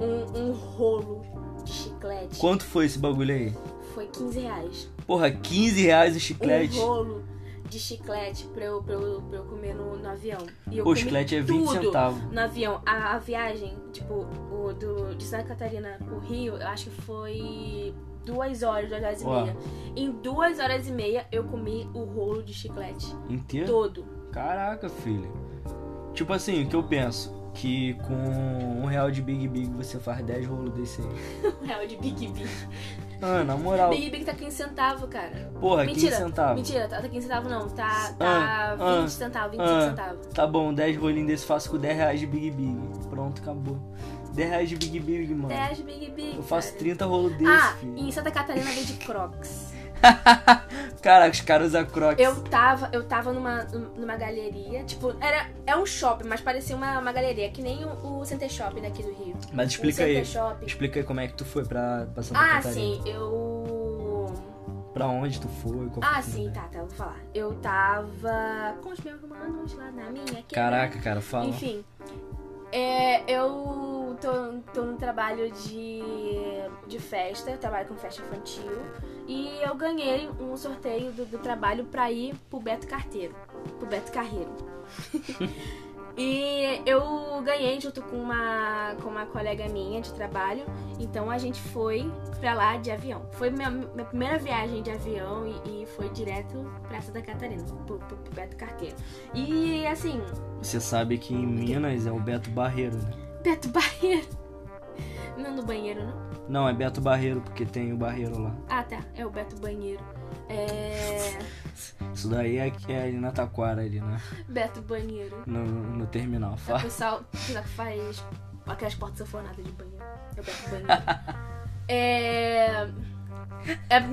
um, um rolo chiclete. Quanto foi esse bagulho aí? Foi 15 reais. Porra, 15 reais o chiclete. Um rolo de chiclete pra eu, pra eu, pra eu comer no, no avião. E eu o chiclete é 20 tudo centavos. No avião. A, a viagem, tipo, o do, de Santa Catarina pro Rio, eu acho que foi duas horas, duas horas e meia. Em duas horas e meia, eu comi o rolo de chiclete. Inteiro? Todo. Caraca, filho. Tipo assim, o que eu penso? Que com um real de Big Big você faz 10 rolos desse aí. Um real de Big Big. Ah, na moral. Big Big tá 15 centavos, cara. Porra, Mentira, 15 centavos. Mentira, tá, tá 15 centavos não. Tá, tá Ah, 20 ah, centavos, 25 ah. centavos. Tá bom, 10 rolinhos desse faço com 10 reais de Big Big. Pronto, acabou. 10 reais de Big Big, mano. 10 Big Big. Eu faço cara. 30 rolos desse, Ah, filho. em Santa Catarina vende Crocs. Caraca, os caras usam Crocs. Eu tava, eu tava numa, numa galeria, tipo, era, é um shopping, mas parecia uma, uma galeria, que nem o, o Center Shopping daqui do Rio. Mas explica aí. Shopping. Explica aí como é que tu foi pra, pra Santa Ah, Catarina. sim, eu. Pra onde tu foi? Ah, foi, sim, né? tá, tá, vou falar. Eu tava com os meus manos lá na minha quebrada. Caraca, cara, fala. Enfim, é, eu tô, tô no trabalho de, de festa, trabalho com festa infantil. E eu ganhei um sorteio do, do trabalho pra ir pro Beto Carteiro. Pro Beto Carreiro. e eu ganhei junto com uma, com uma colega minha de trabalho. Então a gente foi pra lá de avião. Foi minha, minha primeira viagem de avião e, e foi direto pra Santa Catarina, pro, pro, pro Beto Carteiro. E assim, Você sabe que em Minas é o Beto Barreiro, né? Beto Barreiro. Não no banheiro, não? Não, é Beto Barreiro, porque tem o Barreiro lá. Ah, tá. É o Beto Banheiro. É. Isso daí é, que é ali na Taquara, ali, né? Beto Banheiro. No, no terminal. É o pessoal que faz aquelas portas sanfonadas de banheiro. É o Beto Banheiro. é. É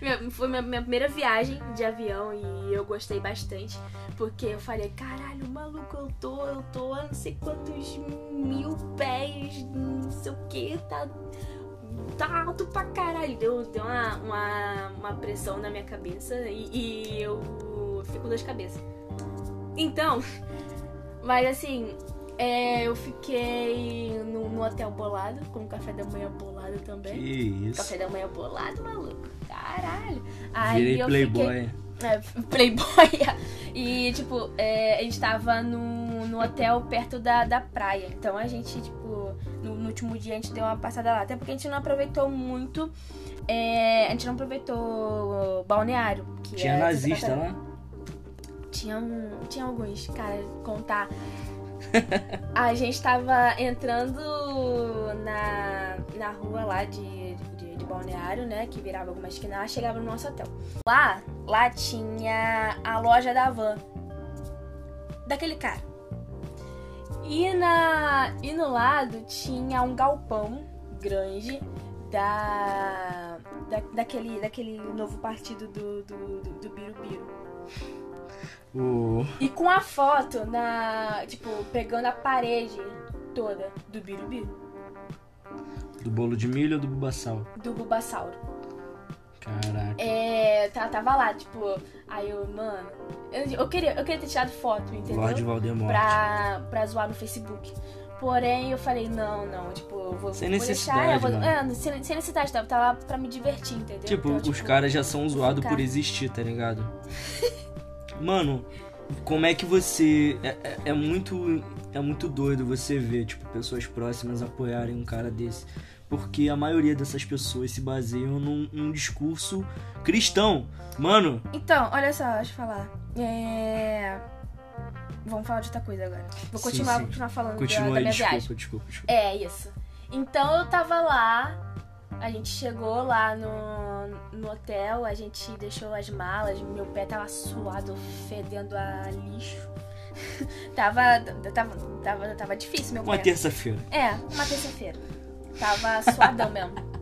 minha- foi minha, minha primeira viagem de avião e eu gostei bastante. Porque eu falei, caralho, maluco, eu tô, eu tô a não sei quantos mil pés, não sei o que, tá, tá alto pra caralho. Deu, deu uma, uma, uma pressão na minha cabeça e, e eu fiquei com dor de cabeça. Então, mas assim, é, eu fiquei no, no hotel bolado, com café da manhã bolado Que também. isso. Café da manhã bolado, maluco. Caralho. Aí Virei eu playboy. Fiquei, é, playboy. E, tipo, é, a gente tava no, no hotel perto da, da praia. Então a gente, tipo, no, no último dia a gente deu uma passada lá. Até porque a gente não aproveitou muito. é, a gente não aproveitou balneário. Que Tinha é nazista lá? Tinha, um, tinha alguns, cara, contar. A gente tava entrando na, na rua lá de, de, de balneário, né? Que virava alguma esquina lá, chegava no nosso hotel. Lá, lá tinha a loja da van. Daquele cara. E, na, e no lado tinha um galpão grande da, da daquele, daquele novo partido do, do, do, do Birubiru. O... E com a foto na. Tipo, pegando a parede toda do Birubiru. Do bolo de milho ou do bubassal? Do Bulbasauro. Caraca. É. Tá, tava lá, tipo. Aí eu, mano. Eu, eu queria, eu queria ter tirado foto, entendeu? Lorde Valdemort. Pra, pra zoar no Facebook. Porém, eu falei, não, não, tipo, eu vou, Sem vou necessidade, deixar. Eu vou, mano. é, sem, sem necessidade, tava, tava pra me divertir, entendeu? Tipo, Então, os caras já são zoados por existir, tá ligado? Mano, como é que você. É, é- é muito. É muito doido você ver, tipo, pessoas próximas apoiarem um cara desse. Porque a maioria dessas pessoas se baseiam num, num discurso cristão. Mano, Então, olha só, deixa eu falar. É. Vamos falar de outra coisa agora. Vou Sim, continuar, sim. continuar falando da, continua da aí, minha desculpa, viagem. desculpa, desculpa. É, isso. Então eu tava lá, a gente chegou lá no, no hotel, a gente deixou as malas, meu pé tava suado, fedendo a lixo. tava, tava, tava, tava difícil meu Uma pé. terça-feira. É, uma terça-feira. Tava suadão mesmo.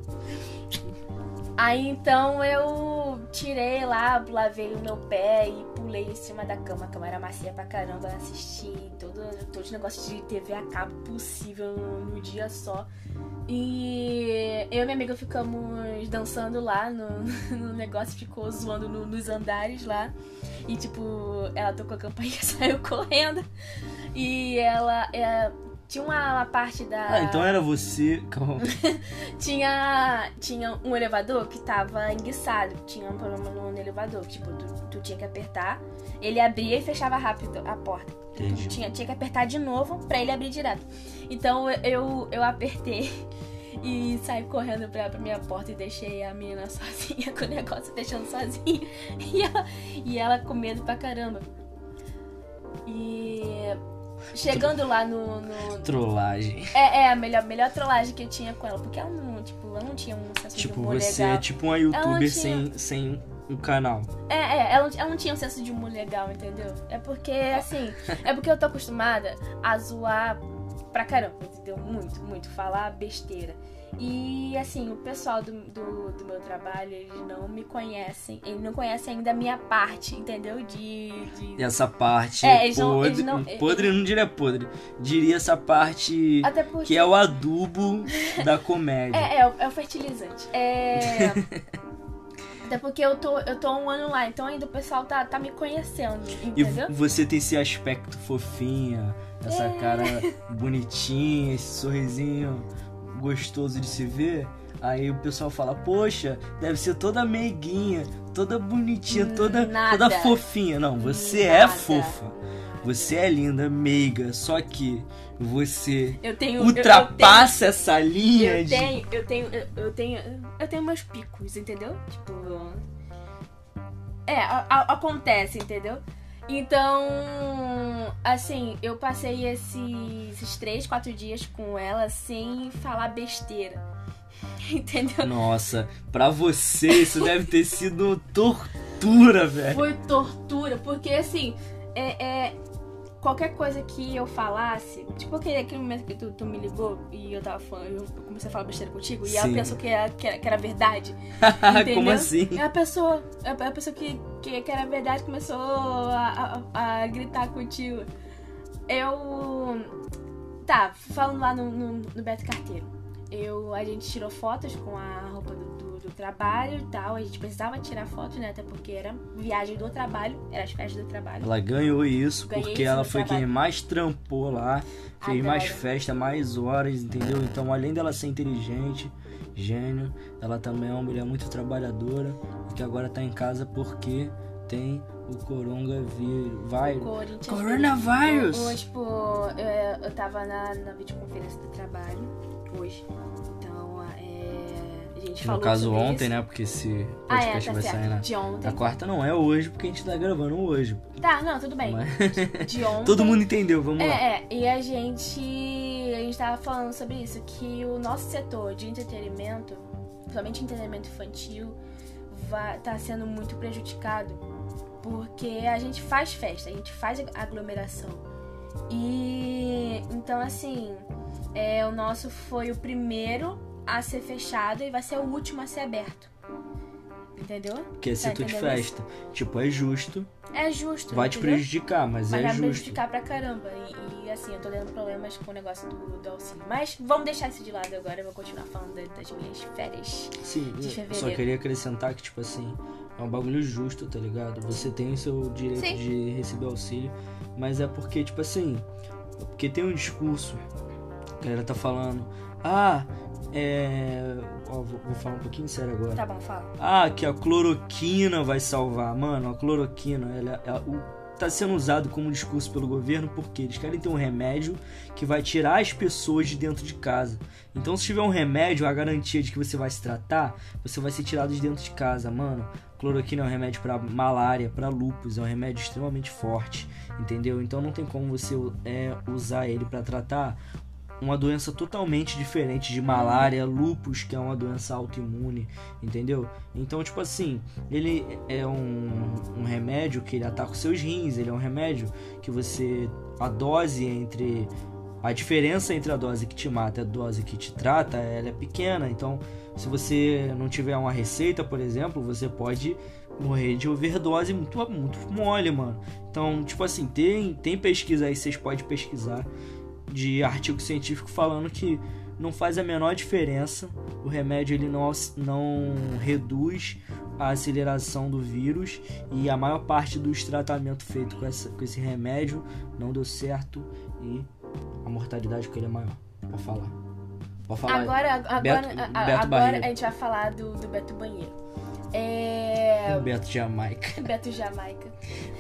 Aí então eu tirei lá, lavei o meu pé e pulei em cima da cama. A cama era macia pra caramba, assisti todo, todos os negócios de TV a cabo possível no dia só. E eu e minha amiga ficamos dançando lá no, no negócio, ficou zoando no- nos andares lá. E tipo, ela tocou a campainha e saiu correndo. E ela. é, tinha uma, uma parte da. Ah, então era você. Calma. Tinha, tinha um elevador que tava enguiçado. Tinha um problema no, elevador. Tipo, tu, tu tinha que apertar. Ele abria e fechava rápido a porta. Entendi. Tu tinha, tinha que apertar de novo pra ele abrir direto. Então eu, eu apertei e saí correndo pra, pra minha porta e deixei a menina sozinha com o negócio deixando sozinha. E ela, e ela com medo pra caramba. E chegando lá no- no, Trollagem. é, é a melhor, melhor trollagem que eu tinha com ela, porque ela não, tipo, ela não tinha um senso de Tipo, humor você legal. é tipo uma youtuber sem, sem um canal. É, é, ela, ela não tinha um senso de humor legal, entendeu? É porque, assim, é porque eu tô acostumada a zoar pra caramba, entendeu? Muito, muito, falar besteira. E, assim, o pessoal do, do, do meu trabalho, eles não me conhecem, eles não conhecem ainda a minha parte, entendeu? De. de... Essa parte É, eles não- podre. eles não- podre não diria podre. Diria essa parte Até porque. que é o adubo da comédia. É, é, o- é o fertilizante. É. Até porque eu tô, eu tô um ano lá, então ainda o pessoal tá, tá me conhecendo, E entendeu? você tem esse aspecto fofinha, essa É. cara bonitinha, esse sorrisinho gostoso de se ver. Aí o pessoal fala, poxa, deve ser toda meiguinha, toda bonitinha, toda, Nada. toda fofinha. Não, você é Nada. fofa. Você é linda, meiga, só que você Eu tenho. ultrapassa essa linha Eu de. tenho, eu tenho, eu, eu tenho, eu tenho meus picos, entendeu? Tipo, é, a- a- acontece, entendeu? Então, assim, eu passei esses, esses três, quatro dias com ela sem falar besteira, entendeu? Nossa, pra você isso deve ter sido tortura, velho. Foi tortura, porque assim, é, é- qualquer coisa que eu falasse, tipo aquele, aquele momento que tu, tu me ligou e eu tava falando, eu comecei a falar besteira contigo e ela Sim. pensou que era, que era, que era verdade. Como Entendeu? assim? E a pessoa, a, a pessoa que, que, que era verdade começou a, a, a gritar contigo. Eu. Tá, falando lá no, no, no Beto Carteiro. Eu, a gente tirou fotos com a roupa do, do, do trabalho e tal. A gente precisava tirar fotos, né? Até porque era viagem do trabalho, era as festas do trabalho. Ela ganhou isso Ganhei porque isso ela foi trabalho. quem mais trampou lá, fez Adoro. mais festa, mais horas, entendeu? Então, além dela ser inteligente, gênio, ela também é uma mulher muito trabalhadora e que agora tá em casa porque tem o coronavírus. Coronavírus! Ou, tipo, eu, eu tava na, na videoconferência do trabalho hoje. A gente falou no caso ontem, isso. né? Porque esse Ah, é, podcast tá vai certo. sair na, De ontem. na quarta, não é hoje, porque a gente tá gravando hoje. Tá, não, tudo bem. Mas- De ontem. Todo mundo entendeu, vamos lá. É, é, e a gente. A gente tava falando sobre isso, que o nosso setor de entretenimento, principalmente entretenimento infantil, vai, tá sendo muito prejudicado. Porque a gente faz festa, a gente faz aglomeração. E então assim, é, o nosso foi o primeiro a ser fechado e vai ser o último a ser aberto. Entendeu? Porque é Tá de entendendo isso? festa. Tipo, é justo. É justo. Vai te entendeu? prejudicar, mas, Mas é vai justo. prejudicar pra caramba. E, e, assim, eu tô tendo problemas com o negócio do, do auxílio. Mas vamos deixar isso de lado agora. Eu vou continuar falando da- das minhas férias. Sim, de eu só queria acrescentar que, tipo assim, é um bagulho justo, tá ligado? Você tem o seu direito Sim. de receber auxílio, mas é porque, tipo assim, porque tem um discurso, a galera tá falando, ah, é. Ó, vou, vou falar um pouquinho sério agora. Tá bom, fala. Ah, que a cloroquina vai salvar. Mano, a cloroquina, ela, ela- o- tá sendo usado como discurso pelo governo porque eles querem ter um remédio que vai tirar as pessoas de dentro de casa. Então, se tiver um remédio, a garantia de que você vai se tratar, você vai ser tirado de dentro de casa, mano. Cloroquina é um remédio pra malária, pra lúpus, é um remédio extremamente forte, entendeu? Então não tem como você é, usar ele pra tratar uma doença totalmente diferente de malária, lúpus, que é uma doença autoimune, entendeu? Então, tipo assim, ele é um, um remédio que ele ataca os seus rins, ele é um remédio que você. A dose entre. A diferença entre a dose que te mata e a dose que te trata, ela é pequena. Então, se você não tiver uma receita, por exemplo, você pode morrer de overdose muito, muito mole, mano. Então, tipo assim, tem, tem pesquisa aí, vocês podem pesquisar de artigo científico falando que não faz a menor diferença. O remédio ele não, não reduz a aceleração do vírus e a maior parte dos tratamentos feitos com, essa, com esse remédio não deu certo e a mortalidade com ele é maior. Pode falar. Pode falar. Agora, agora, Beto- a- Beto agora a gente vai falar do, do Beto Banheiro. É. Beto Jamaica. Beto Jamaica.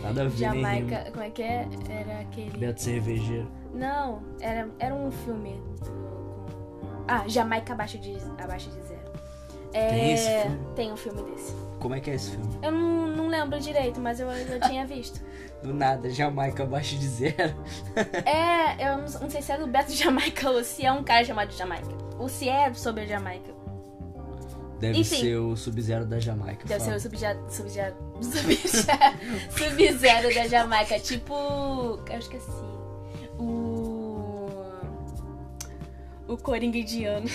Nada a ver, rima. Jamaica, como é que é? Era aquele. Beto Cervejeiro. Não, era, era um filme. Ah, Jamaica abaixo de, abaixo de zero. É, Tem esse filme? Tem um filme desse. Como é que é esse filme? Eu não, não lembro direito, mas eu, eu tinha visto. Do nada, Jamaica abaixo de zero. É, eu não, não sei se é do Beto Jamaica ou se é um cara chamado Jamaica. Ou se é sobre a Jamaica. Deve Enfim. ser o Sub-Zero da Jamaica. Deve fala. ser o Sub-Zero sub sub sub da Jamaica. Tipo. Eu esqueci. O. O Coringa indiano.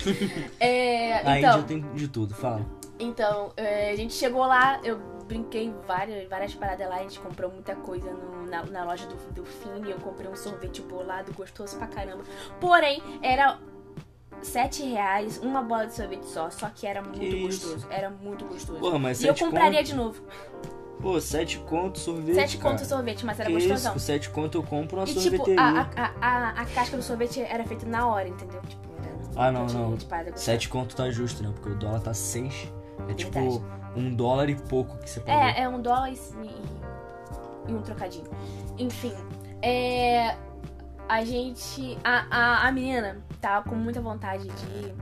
é, A então, Índia tem de tudo, fala. então é, a gente chegou lá, eu brinquei várias, várias paradas lá, a gente comprou muita coisa no- na, na loja do, do Fini, eu comprei um sorvete bolado gostoso pra caramba. Porém, era sete reais uma bola de sorvete só, só que era muito Que gostoso. Era muito gostoso. Porra, mas e eu compraria conto? de novo. Pô, sete conto sorvete, Sete cara. conto sorvete, mas era que gostosão. isso? Sete conto eu compro uma E tipo, sorveteria. a, a, a, a casca do sorvete era feita na hora, entendeu? Tipo, era- Ah, não, não. gostosa. Sete conto tá justo, né? Porque o dólar tá seis. É tipo Verdade. um dólar e pouco que você pagou. É, é um dólar e, e- e um trocadinho. Enfim, é. A gente. A, a, a menina tava com muita vontade de ir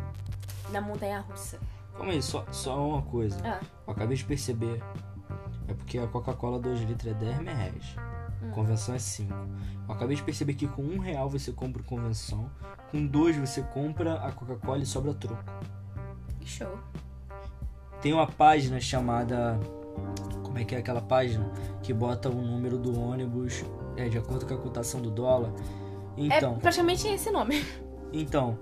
na montanha russa. Calma aí, só, só uma coisa. Ah, Eu acabei de perceber. É porque a Coca-Cola 2 litros é 10 reais. Hum. Convenção é 5. Eu acabei de perceber que com um real você compra convenção. Com dois você compra a Coca-Cola e sobra troco. que show. Tem uma página chamada. Como Como é que é aquela página que bota o número do ônibus é, de acordo com a cotação do dólar? Então, É praticamente esse nome. então,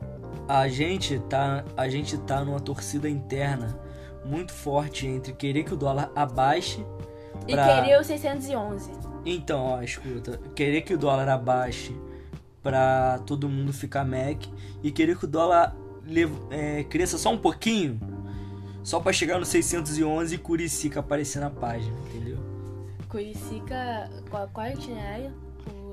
a gente tá, a gente tá numa torcida interna muito forte entre querer que o dólar abaixe E pra... querer o 611. Então, ó, escuta, querer que o dólar abaixe pra todo mundo ficar Mac e querer que o dólar é, cresça só um pouquinho, só pra chegar no 611 e Curicica aparecer na página, entendeu? Curicica. Qual, qual é o itinerário?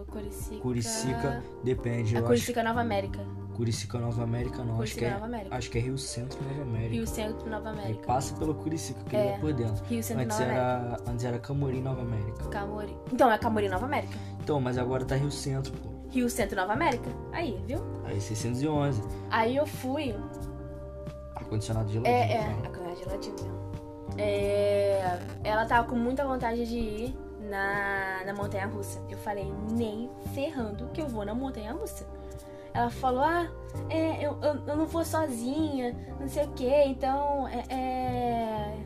Curicica. Curicica depende, A eu Curicica Nova América. Curicica Nova América não, acho que, Curicica é, América. acho que é Rio Centro Nova América. Rio Centro Nova Aí América. passa pela Curicica, que ele É. é por dentro. Rio Centro Antes Nova América. era, antes era Camorim Nova América. Camorim. Então, é Camorim Nova América. Então, mas agora tá Rio Centro, pô. Rio Centro Nova América. Aí, viu? Aí 611. Aí eu fui. Ar-condicionado geladinho. É, é, fala. a coisa geladinha mesmo. É, ela tava com muita vontade de ir na, na montanha russa. Eu falei, nem ferrando que eu vou na montanha russa. Ela falou, ah, é, eu, eu, eu não vou sozinha, não sei o que, então é, é,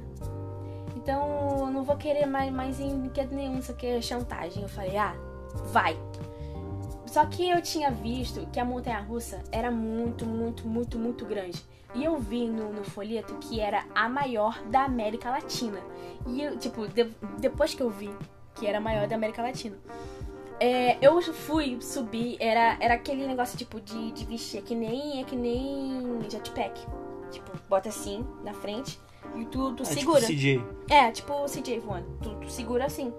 Então não vou querer mais, mais em brinquedo nenhum, o que, chantagem. Eu falei, ah, vai. Só que eu tinha visto que a montanha russa era muito, muito, muito, muito grande. E eu vi no, no folheto que era a maior da América Latina. E eu, tipo, de- depois que eu vi que era a maior da América Latina, é, eu fui subir, era, era aquele negócio tipo de, de vestir, é que nem, é que nem jetpack. Tipo, bota assim na frente e tu, tu É, tipo segura. CJ. É, tipo CJ voando. Tu, tu segura assim.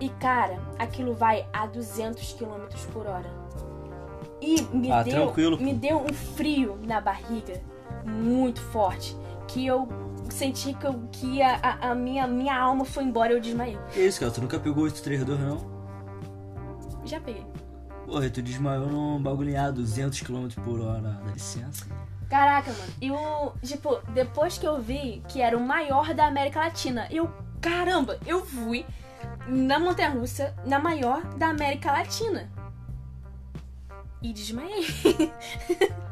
E, cara, aquilo vai a 200 km por hora. E me, Ah, deu, tranquilo, me deu um frio na barriga muito forte. Que eu senti que, eu, que a, a- a minha, minha alma foi embora e eu desmaiei. Que isso, cara? Tu nunca pegou 832, não? Já peguei. Porra, tu desmaiou num bagulho a 200 km por hora. Dá licença. Caraca, mano. E o. Tipo, depois que eu vi que era o maior da América Latina, eu. Caramba, eu fui na Montanha Russa, na maior da América Latina. E desmaiei.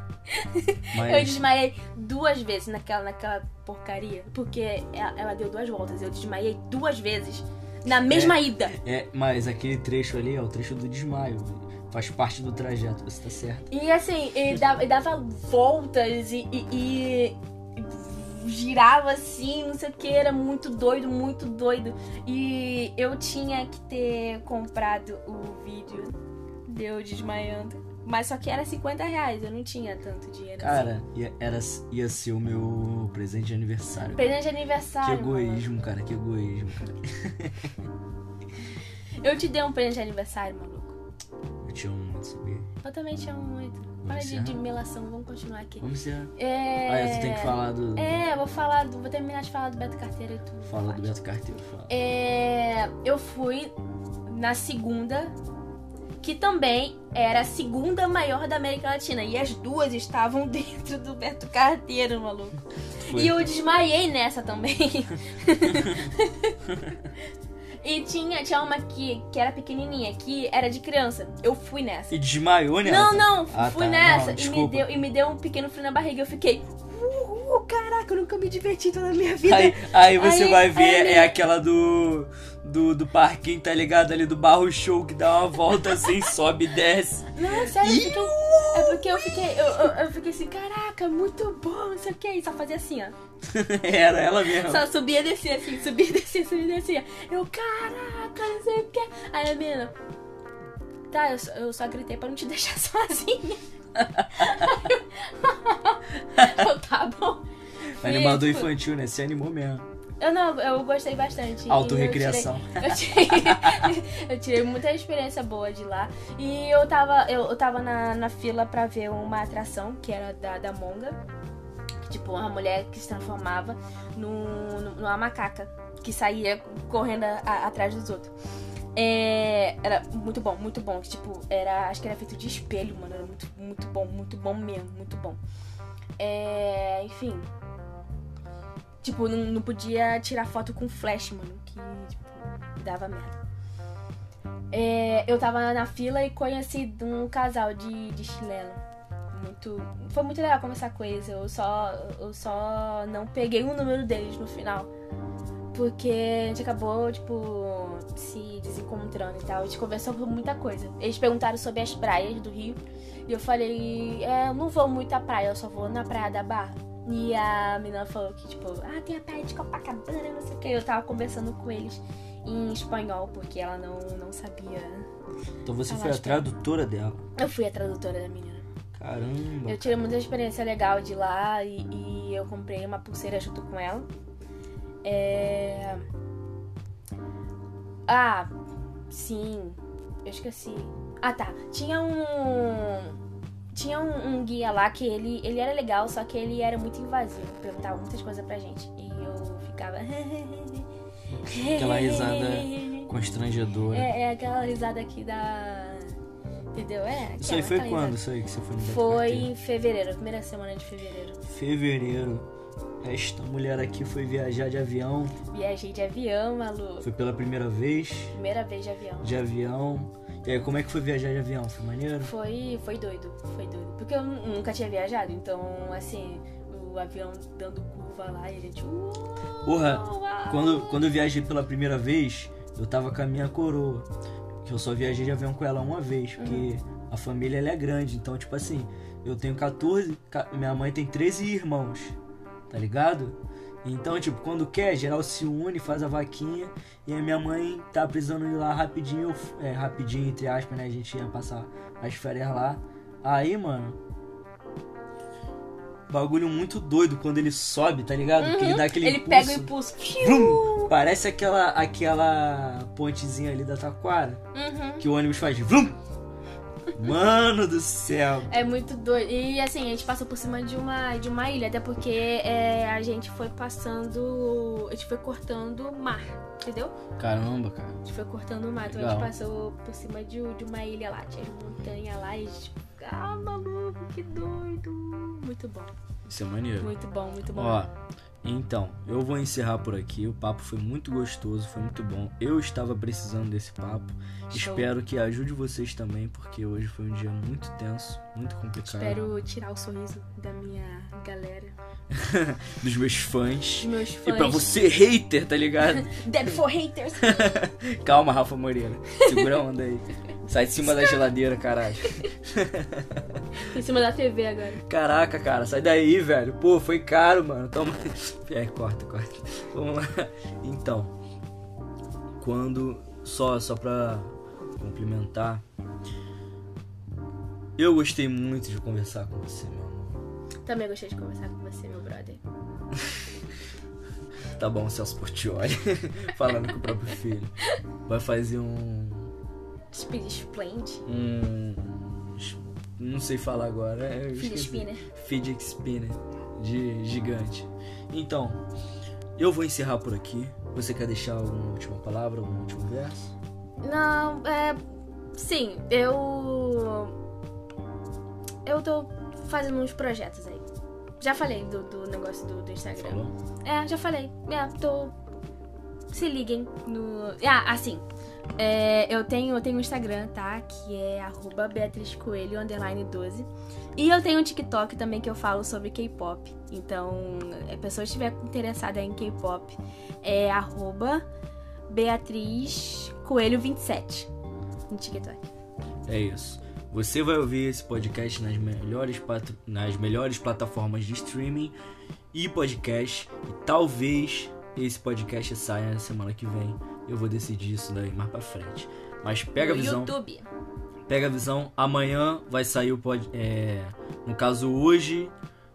Eu Mas, desmaiei duas vezes naquela, naquela porcaria. Porque ela, ela deu duas voltas. Eu desmaiei duas vezes na mesma ida. é, mas aquele trecho ali é o trecho do desmaio. Faz parte do trajeto, você tá certo. E assim, ele dava, ele dava voltas e, e- e girava assim, não sei o que, era muito doido, muito doido. E eu tinha que ter comprado o vídeo de eu desmaiando. Mas só que era 50 reais, eu não tinha tanto dinheiro. assim. Cara, ia, era, ia ser o meu presente de aniversário. Presente de Que aniversário. mano. egoísmo, cara, que egoísmo, cara. Eu te dei um presente de aniversário, maluco. Eu te amo muito, sabia? Eu também te amo muito. Para de, encerrar? de melação, vamos continuar aqui. Vamos ser. É... Ah, é, tu tem que falar do. É, vou falar, do- vou terminar de falar do Beto Carteiro e tu Fala do. Beto Carteiro, fala. É, eu fui na segunda, que também era a segunda maior da América Latina. E as duas estavam dentro do Beto Carteiro, maluco. Foi. E eu desmaiei nessa também. e tinha, tinha uma que, que era pequenininha, que era de criança. Eu fui nessa. E desmaiou, né? Não, não, Ah, fui tá. nessa. Não, e, me deu, e me deu um pequeno frio na barriga. Eu fiquei. Caraca, eu nunca me diverti toda a minha vida. Aí, aí você Aí- vai ver, aí é aquela do, do. Do parquinho, tá ligado? Ali do barro show que dá uma volta assim, sobe e desce. Não, sério, eu é porque eu fiquei, eu, eu, eu fiquei assim, caraca, muito bom, não sei o que, e só fazia assim, ó. Era ela mesmo. Só subia e descia assim, subia e descia, subia e descia. Eu, caraca, não sei o que. Aí a menina, tá, eu, só- eu só gritei pra não te deixar sozinha. eu, tá bom. Animador Tipo, infantil, né? Se animou mesmo. Eu não, eu gostei bastante. Autorrecriação. Eu tirei, eu, tirei, eu tirei muita experiência boa de lá. E eu tava, eu, eu tava na, na fila pra ver uma atração que era da, da Monga. Tipo, uma mulher que se transformava num- numa macaca que saía correndo a- a- atrás dos outros. É, era muito bom, muito bom. Tipo, era, acho que era feito de espelho, mano. Era muito, muito bom, muito bom mesmo, muito bom. É, enfim. Tipo, não, não podia tirar foto com flash, mano. Que, tipo, dava merda. É, eu tava na fila e conheci um casal de, de chileno. Muito. Foi muito legal conversar com eles. Eu só, eu só não peguei o número deles no final. porque a gente acabou, tipo, se desencontrando e tal. A gente conversou por muita coisa. Eles perguntaram sobre as praias do Rio. E eu falei, é, eu não vou muito à praia, eu só vou na praia da Barra. E a menina falou que, tipo, ah, tem a praia de Copacabana, não sei o que. Eu tava conversando com eles em espanhol, porque ela não, não sabia. Então você foi a tradutora dela. Eu fui a tradutora da menina. Caramba. Eu tirei muita experiência legal de lá e, e eu comprei uma pulseira junto com ela. É... Ah, sim. Eu esqueci. Ah, tá. Tinha um. Tinha um, um guia lá que ele, ele era legal, só que ele era muito invasivo. Perguntava muitas coisas pra gente. E eu ficava. Aquela risada constrangedora. É, é aquela risada aqui da. Entendeu? É. Isso aí aquela- foi aquela quando? risada. Isso aí que você foi no Foi em fevereiro, primeira semana de fevereiro. Fevereiro. Esta mulher aqui foi viajar de avião. Viajei de avião, Malu. Foi pela primeira vez Primeira vez de avião. de avião. E aí, como é que foi viajar de avião? Foi maneiro? Foi, foi doido, foi doido. Porque eu nu- nunca tinha viajado, então, assim, o avião dando curva lá e a gente. "Uau, Porra, uau." Quando, quando eu viajei pela primeira vez, eu tava com a minha coroa. Que eu só viajei de avião com ela uma vez, porque a família ela é grande. Então, tipo assim, eu tenho 14, ca- minha mãe tem 13 irmãos, tá ligado? Então, tipo, quando quer, geral se une, faz a vaquinha. E a minha mãe tá precisando ir lá rapidinho, é, rapidinho, entre aspas, né? A gente ia passar as férias lá. Aí, mano. Bagulho muito doido quando ele sobe, tá ligado? Que ele dá aquele Ele impulso. pega o impulso. Vrum! Parece aquela, aquela pontezinha ali da Taquara. Uhum. Que o ônibus faz. Vrum! Mano do céu. É muito doido. E assim, a gente passou por cima de uma, de uma ilha, até porque é, a gente foi passando. A gente foi cortando o mar, entendeu? Caramba, cara. A gente foi cortando o mar. Então a gente passou por cima de, de uma ilha lá. Tinha montanha lá e a gente. Ah, maluco, que doido. Muito bom. Isso é maneiro. Muito bom, muito bom. Ó, então, eu vou encerrar por aqui. O papo foi muito gostoso, foi muito bom. Eu estava precisando desse papo. Show. Espero que ajude vocês também, porque hoje foi um dia muito tenso, muito complicado. Espero tirar o sorriso da minha galera. Dos meus fãs. Dos meus E fãs. pra você, hater, tá ligado? Dead for haters. Calma, Rafa Moreira. Segura a onda aí. Sai de cima da geladeira, caralho. em cima da TV agora. Caraca, cara, sai daí, velho. Pô, foi caro, mano. Toma. É, corta, corta. Vamos lá. Então, quando. Só, só pra complementar. Eu gostei muito de conversar com você, meu amor. Também gostei de conversar com você, meu brother. Tá bom, Celso Portioli. Falando com o próprio filho. Vai fazer um. Speed Splend. Um. Não sei falar agora. esqueci. Spinner. fidget spinner de gigante. Então, eu vou encerrar por aqui. Você quer deixar alguma última palavra, algum último verso? Não, é. Sim, eu. Eu tô fazendo uns projetos aí. Já falei do, do negócio do, do Instagram. Falou? É, já falei. É, tô. Se liguem no. Ah, assim. É, eu tenho eu tenho um Instagram, tá? Que é arroba Beatriz Coelho, underline 12. E eu tenho um TikTok também que eu falo sobre K-pop. Então, a pessoa estiver interessada em K-pop, é arroba Beatriz Coelho 27 no TikTok. É isso. Você vai ouvir esse podcast nas melhores, nas melhores plataformas de streaming e podcast. E talvez esse podcast saia na semana que vem. Eu vou decidir isso daí mais pra frente. Mas pega a no visão. YouTube. Pega a visão. Amanhã vai sair o pod. É, no caso, hoje,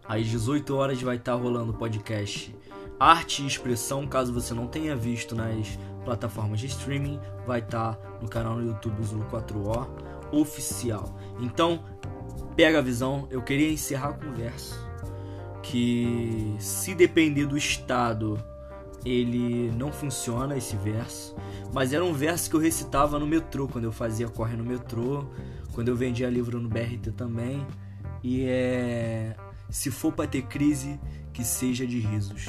às 18 horas, vai estar rolando o podcast Arte e Expressão. Caso você não tenha visto nas plataformas de streaming, vai estar no canal no YouTube Zulu 4O oficial. Então, pega a visão. Eu queria encerrar com um verso que, se depender do estado, ele não funciona esse verso. Mas era um verso que eu recitava no metrô, quando eu fazia corre no metrô, quando eu vendia livro no BRT também. E é. Se for pra ter crise, que seja de risos.